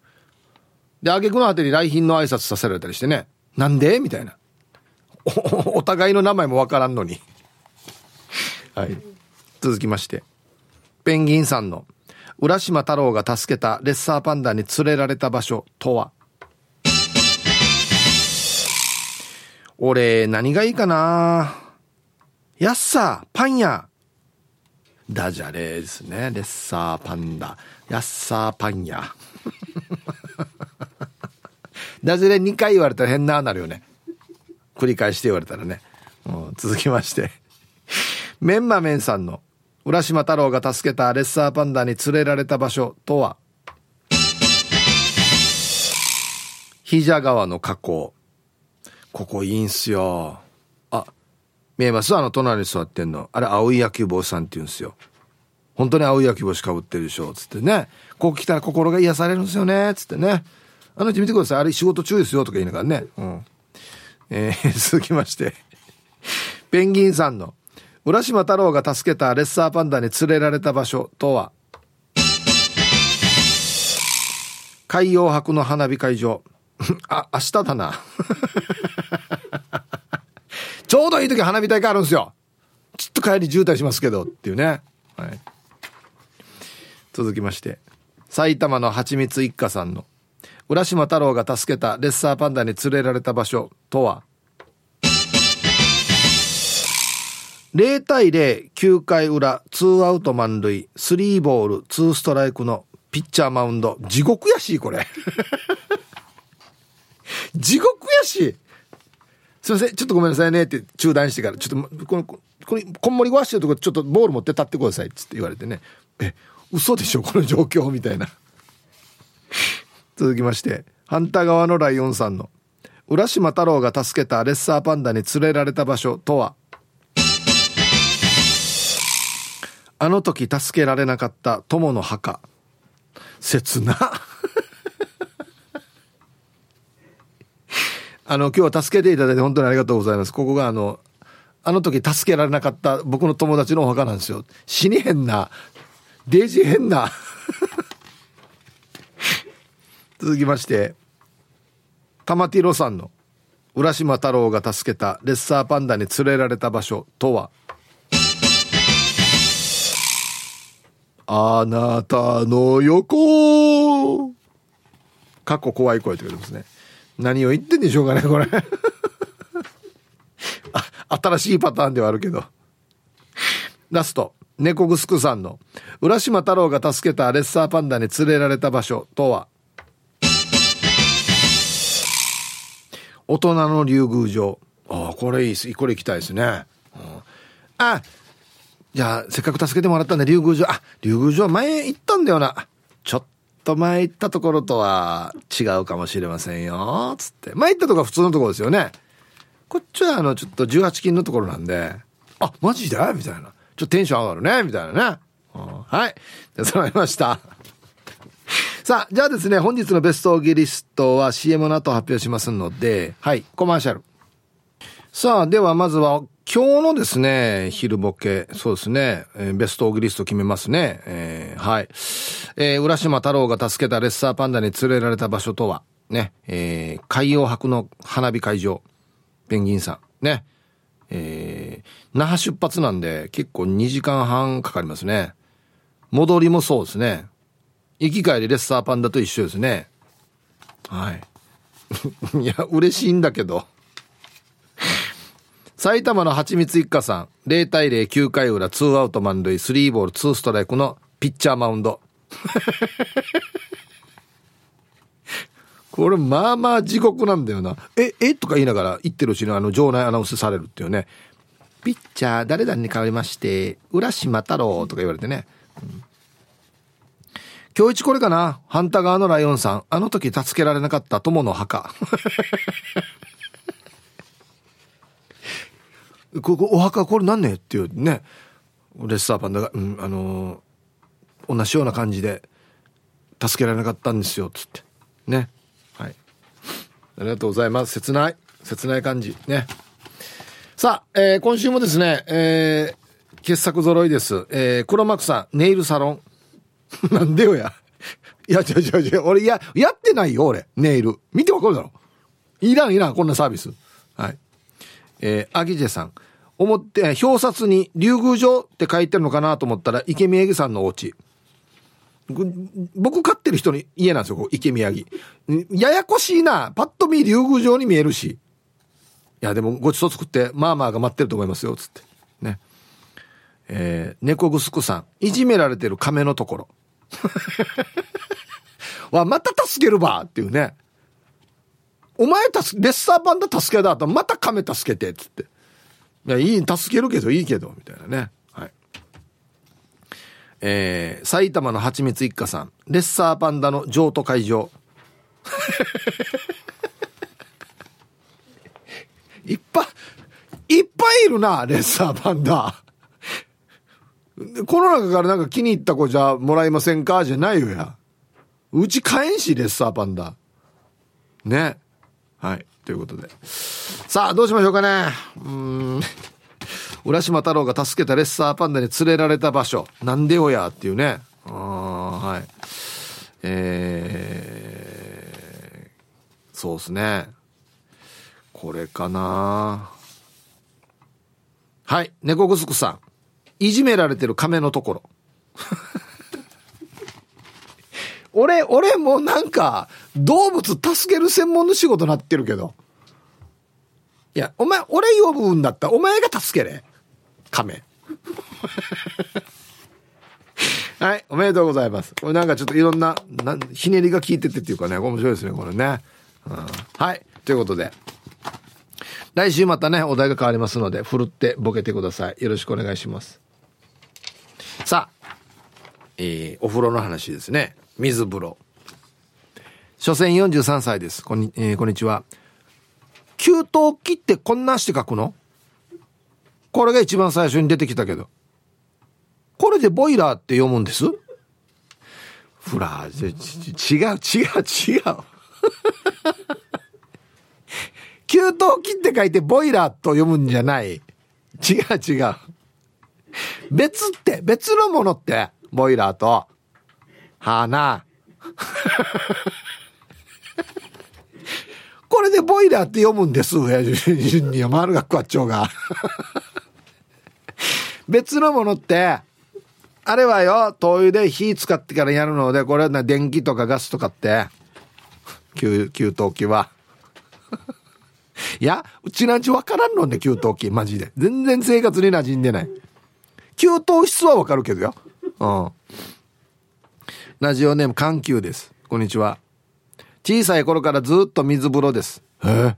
で、挙句の果てに来賓の挨拶させられたりしてね。なんでみたいな。お互いの名前もわからんのに (laughs) はい。続きまして。ペンギンさんの浦島太郎が助けたレッサーパンダに連れられた場所とは？俺、何がいいかな？やっさ、パン屋。ダジャレですね。レッサーパンダ。やっさーパン屋。(laughs) ダジャレ2回言われたら変ななるよね。繰り返して言われたらね。うん、続きまして。メンマメンさんの浦島太郎が助けたレッサーパンダに連れられた場所とは？比嘉川の河口。ここいいんすよ。あ、見えます？あの隣に座ってんの。あれ青い野球帽さんって言うんすよ。本当に青い野球帽子かぶってるでしょ。つってね。ここ来たら心が癒されるんですよね。つってね。あの人見てください。あれ仕事中ですよ。とか言いながらね。うん。えー、(laughs) 続きまして。ペンギンさんの浦島太郎が助けたレッサーパンダに連れられた場所とは？海洋博の花火会場。(laughs) あ明日だな。(laughs) ちょうどいい時花火大会あるんですよ。ちょっと帰り渋滞しますけどっていうね、はい、続きまして埼玉のはちみつ一家さんの。浦島太郎が助けたレッサーパンダに連れられた場所とは？0対0、9回裏、2アウト満塁、3ボール、2ストライクのピッチャーマウンド。地獄やし、これ。(laughs) 地獄やし。すいません、ちょっとごめんなさいねって中断してから、ちょっと、この、これ、こんもりごわしてるとこちょっとボール持って立ってくださいっつって言われてね。え、嘘でしょこの状況みたいな。続きまして、反対側のライオンさんの、浦島太郎が助けたレッサーパンダに連れられた場所とは、あの時助けられなかった友の墓。切な。(laughs) あの、今日は助けていただいて本当にありがとうございます。ここがあの、あの時助けられなかった僕の友達のお墓なんですよ。死に変な、デージ変な。続きまして、玉ティロさんの浦島太郎が助けたレッサーパンダに連れられた場所とは、あなたの横過去怖い声って言われますね。何を言ってんでしょうかね、これ (laughs) あ。新しいパターンではあるけど。ラスト、猫グスクさんの、浦島太郎が助けたレッサーパンダに連れられた場所とは、大人の竜宮城。ああ、これいいっす。これ行きたいですね。うん、あ、じゃあ、せっかく助けてもらったんで、竜宮城、あ、竜宮城前行ったんだよな。ちょっと前行ったところとは違うかもしれませんよ。つって。前行ったところは普通のところですよね。こっちはあの、ちょっと18金のところなんで、あ、マジで？みたいな。ちょっとテンション上がるねみたいなね。はい。じゃ揃いました。さあ、じゃあですね、本日のベストギリストは CM の後発表しますので、はい、コマーシャル。さあ、ではまずは今日のですね、昼ボケ、そうですね、えー、ベストオーグリスト決めますね。えー、はい。えー、浦島太郎が助けたレッサーパンダに連れられた場所とは、ね、えー、海洋博の花火会場、ペンギンさん、ね。えー、那覇出発なんで結構2時間半かかりますね。戻りもそうですね。行き帰りレッサーパンダと一緒ですね。はい。(laughs) いや、嬉しいんだけど。埼玉の蜂蜜一家さん、0対0、9回裏、2アウト満塁、3ボール、2ストライクのピッチャーマウンド。(laughs) これ、まあまあ地獄なんだよな。え、え？とか言いながら言ってるうちにあの、場内アナウンスされるっていうね。ピッチャー、誰々に変わりまして、浦島太郎とか言われてね。うん、今日一これかな。ハンタ側のライオンさん。あの時助けられなかった友の墓。(laughs) ここお墓これ何ねっていうね。レッサーパンダが、うん、あのー、同じような感じで助けられなかったんですよつって。ね。はい。ありがとうございます。切ない。切ない感じ。ね。さあ、えー、今週もですね、えー、傑作揃いです。えー、黒幕さん、ネイルサロン。(laughs) なんでよや。いや、違う違う違う。俺、いや、やってないよ、俺。ネイル。見てわかるだろ。いらん、いらん、こんなサービス。はい。えー、アギジェさん。思って、表札に竜宮城って書いてるのかなと思ったら、池宮城さんのお家。僕飼ってる人の家なんですよ、こ池宮城。ややこしいな。パッと見竜宮城に見えるし。いや、でもごちそう作って、まあまあが待ってると思いますよ、つって。ね。えー、猫ぐすくさん。いじめられてる亀のところ。(laughs) わ、また助けるばっていうね。お前たす、レッサーパンダ助けだと、また亀助けて、つって。いや、いい、助けるけど、いいけど、みたいなね。はい。えー、埼玉の蜂蜜一家さん、レッサーパンダの譲渡会場。(laughs) いっぱい、いっぱいいるな、レッサーパンダ。この中からなんか気に入った子じゃもらえませんか？じゃないよや。うち買えんし、レッサーパンダ。ね。はい。ということで。さあ、どうしましょうかね。うん。(laughs) 浦島太郎が助けたレッサーパンダに連れられた場所。なんでよやっていうね。あはい。えー、そうですね。これかなはい。猫ぐすくさん。いじめられてる亀のところ。(laughs) 俺、俺もなんか、動物助ける専門の仕事なってるけど。いや、お前、俺呼ぶんだったら、お前が助けれ。亀。(laughs) はい、おめでとうございます。これなんかちょっといろんな、なひねりが効いててっていうかね、面白いですね、これね。うん、はい、ということで。来週またね、お題が変わりますので、ふるってボケてください。よろしくお願いします。えー、お風呂の話ですね。水風呂。所詮43歳です。こんに,、えー、こんにちは。給湯器ってこんなして書くの？これが一番最初に出てきたけど。これでボイラーって読むんです？フラー、違う、違う、違う。(laughs) 給湯器って書いてボイラーと読むんじゃない。違う、違う。別って、別のものって、ボイラーと。はあな。(laughs) これでボイラーって読むんです。親父に丸がっちょうが。(laughs) 別のものって、あれはよ、灯油で火使ってからやるので、これは電気とかガスとかって、給、給湯器は。(laughs) いや、うちなんちわからんのね、給湯器、マジで。全然生活に馴染んでない。給湯室はわかるけどよ。うん。ラジオネーム、緩急です。こんにちは。小さい頃からずっと水風呂です。え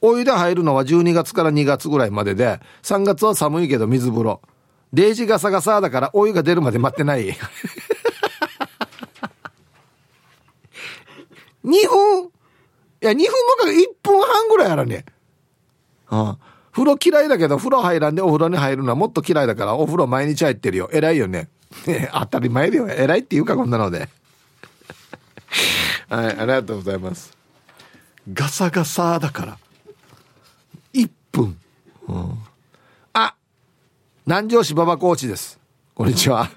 お湯で入るのは12月から2月ぐらいまでで、3月は寒いけど水風呂。デージガサガサだからお湯が出るまで待ってない。(laughs) 2分？いや、2分もか1分半ぐらいやらね。うん。風呂嫌いだけど、風呂入らんでお風呂に入るのはもっと嫌いだから、お風呂毎日入ってるよ。偉いよね。当たり前だよ。偉いって言うか、こんなので。はい、ありがとうございます。ガサガサだから。1分。うん、あ、南城市馬場コーチです。こんにちは。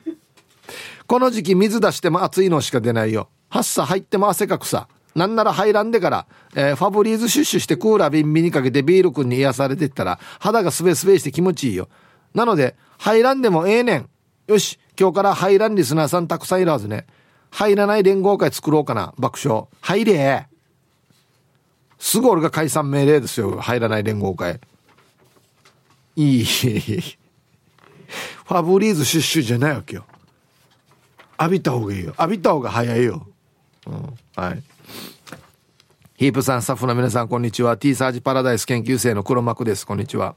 この時期水出しても暑いのしか出ないよ。ハッサ入っても汗かくさ。なんなら入らんでから、えー、ファブリーズシュッシュしてクーラービンビンにかけてビール君に癒されてったら肌がスベスベして気持ちいいよ。なので、入らんでもええねん。よし、今日から入らんリスナーさんたくさんいるはずね。入らない連合会作ろうかな。爆笑。入れすぐ俺が解散命令ですよ。入らない連合会。いい。(laughs) ファブリーズシュッシュじゃないわけよ。浴びた方がいいよ。浴びた方が早いよ。うん。はい。ヒープさん、スタッフの皆さん、こんにちは。T サージパラダイス研究生の黒幕です。こんにちは。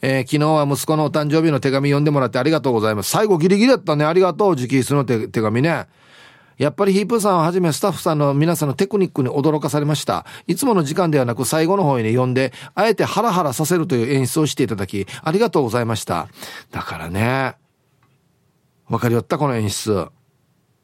えー、昨日は息子のお誕生日の手紙読んでもらってありがとうございます。最後ギリギリだったね。ありがとう。直筆の手紙ね。やっぱりヒープさんをはじめスタッフさんの皆さんのテクニックに驚かされました。いつもの時間ではなく最後の方に読んで、あえてハラハラさせるという演出をしていただき、ありがとうございました。だからね、わかりよったこの演出。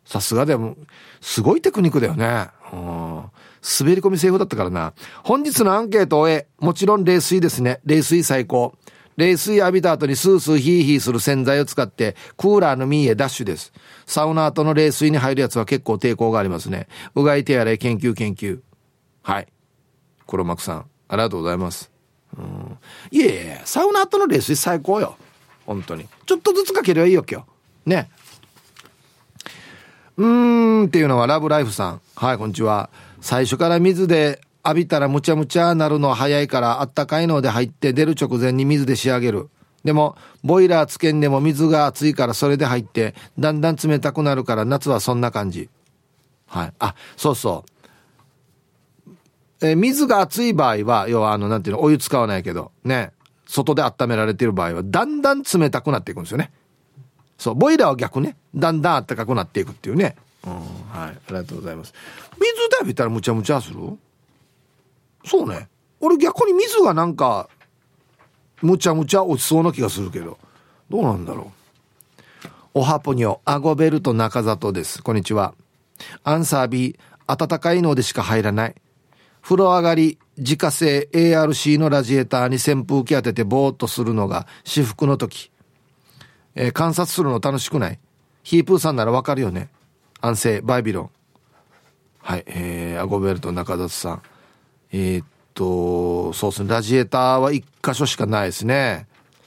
さすがでも、すごいテクニックだよね。うん。滑り込みセーフだったからな。本日のアンケートを終え、もちろん冷水ですね。冷水最高。冷水浴びた後にスースーヒーヒーする洗剤を使って、クーラーのミーへダッシュです。サウナ後の冷水に入るやつは結構抵抗がありますね。うがい手洗い研究研究。はい。黒幕さん、ありがとうございます。うん。いえいえ、サウナ後の冷水最高よ。本当に。ちょっとずつかければいいよ、今日。ね。うーんっていうのはラブライフさん。はい、こんにちは。最初から水で浴びたらむちゃむちゃなるのは早いからあったかいので入って出る直前に水で仕上げる。でも、ボイラーつけんでも水が熱いからそれで入って、だんだん冷たくなるから夏はそんな感じ。はい。あ、そうそう。え水が熱い場合は、要はあの、なんていうの、お湯使わないけど、ね。外で温められてる場合は、だんだん冷たくなっていくんですよね。そう、ボイラーは逆ね。だんだん暖かくなっていくっていうね。うん、はい。ありがとうございます。水で浴びたらむちゃむちゃする？そうね。俺逆に水がなんか、むちゃむちゃ落ちそうな気がするけど。どうなんだろう？おはぽにょ、アゴベルト中里です。こんにちは。アンサー B、暖かいのでしか入らない。風呂上がり自家製 ARC のラジエーターに扇風機当ててぼーっとするのが至福の時、えー、観察するの楽しくない？ヒープーさんならわかるよね安静バイビロン。はいえー、アゴベルト中里さん。えー、っとそうですね。ラジエーターは1箇所しかないですね。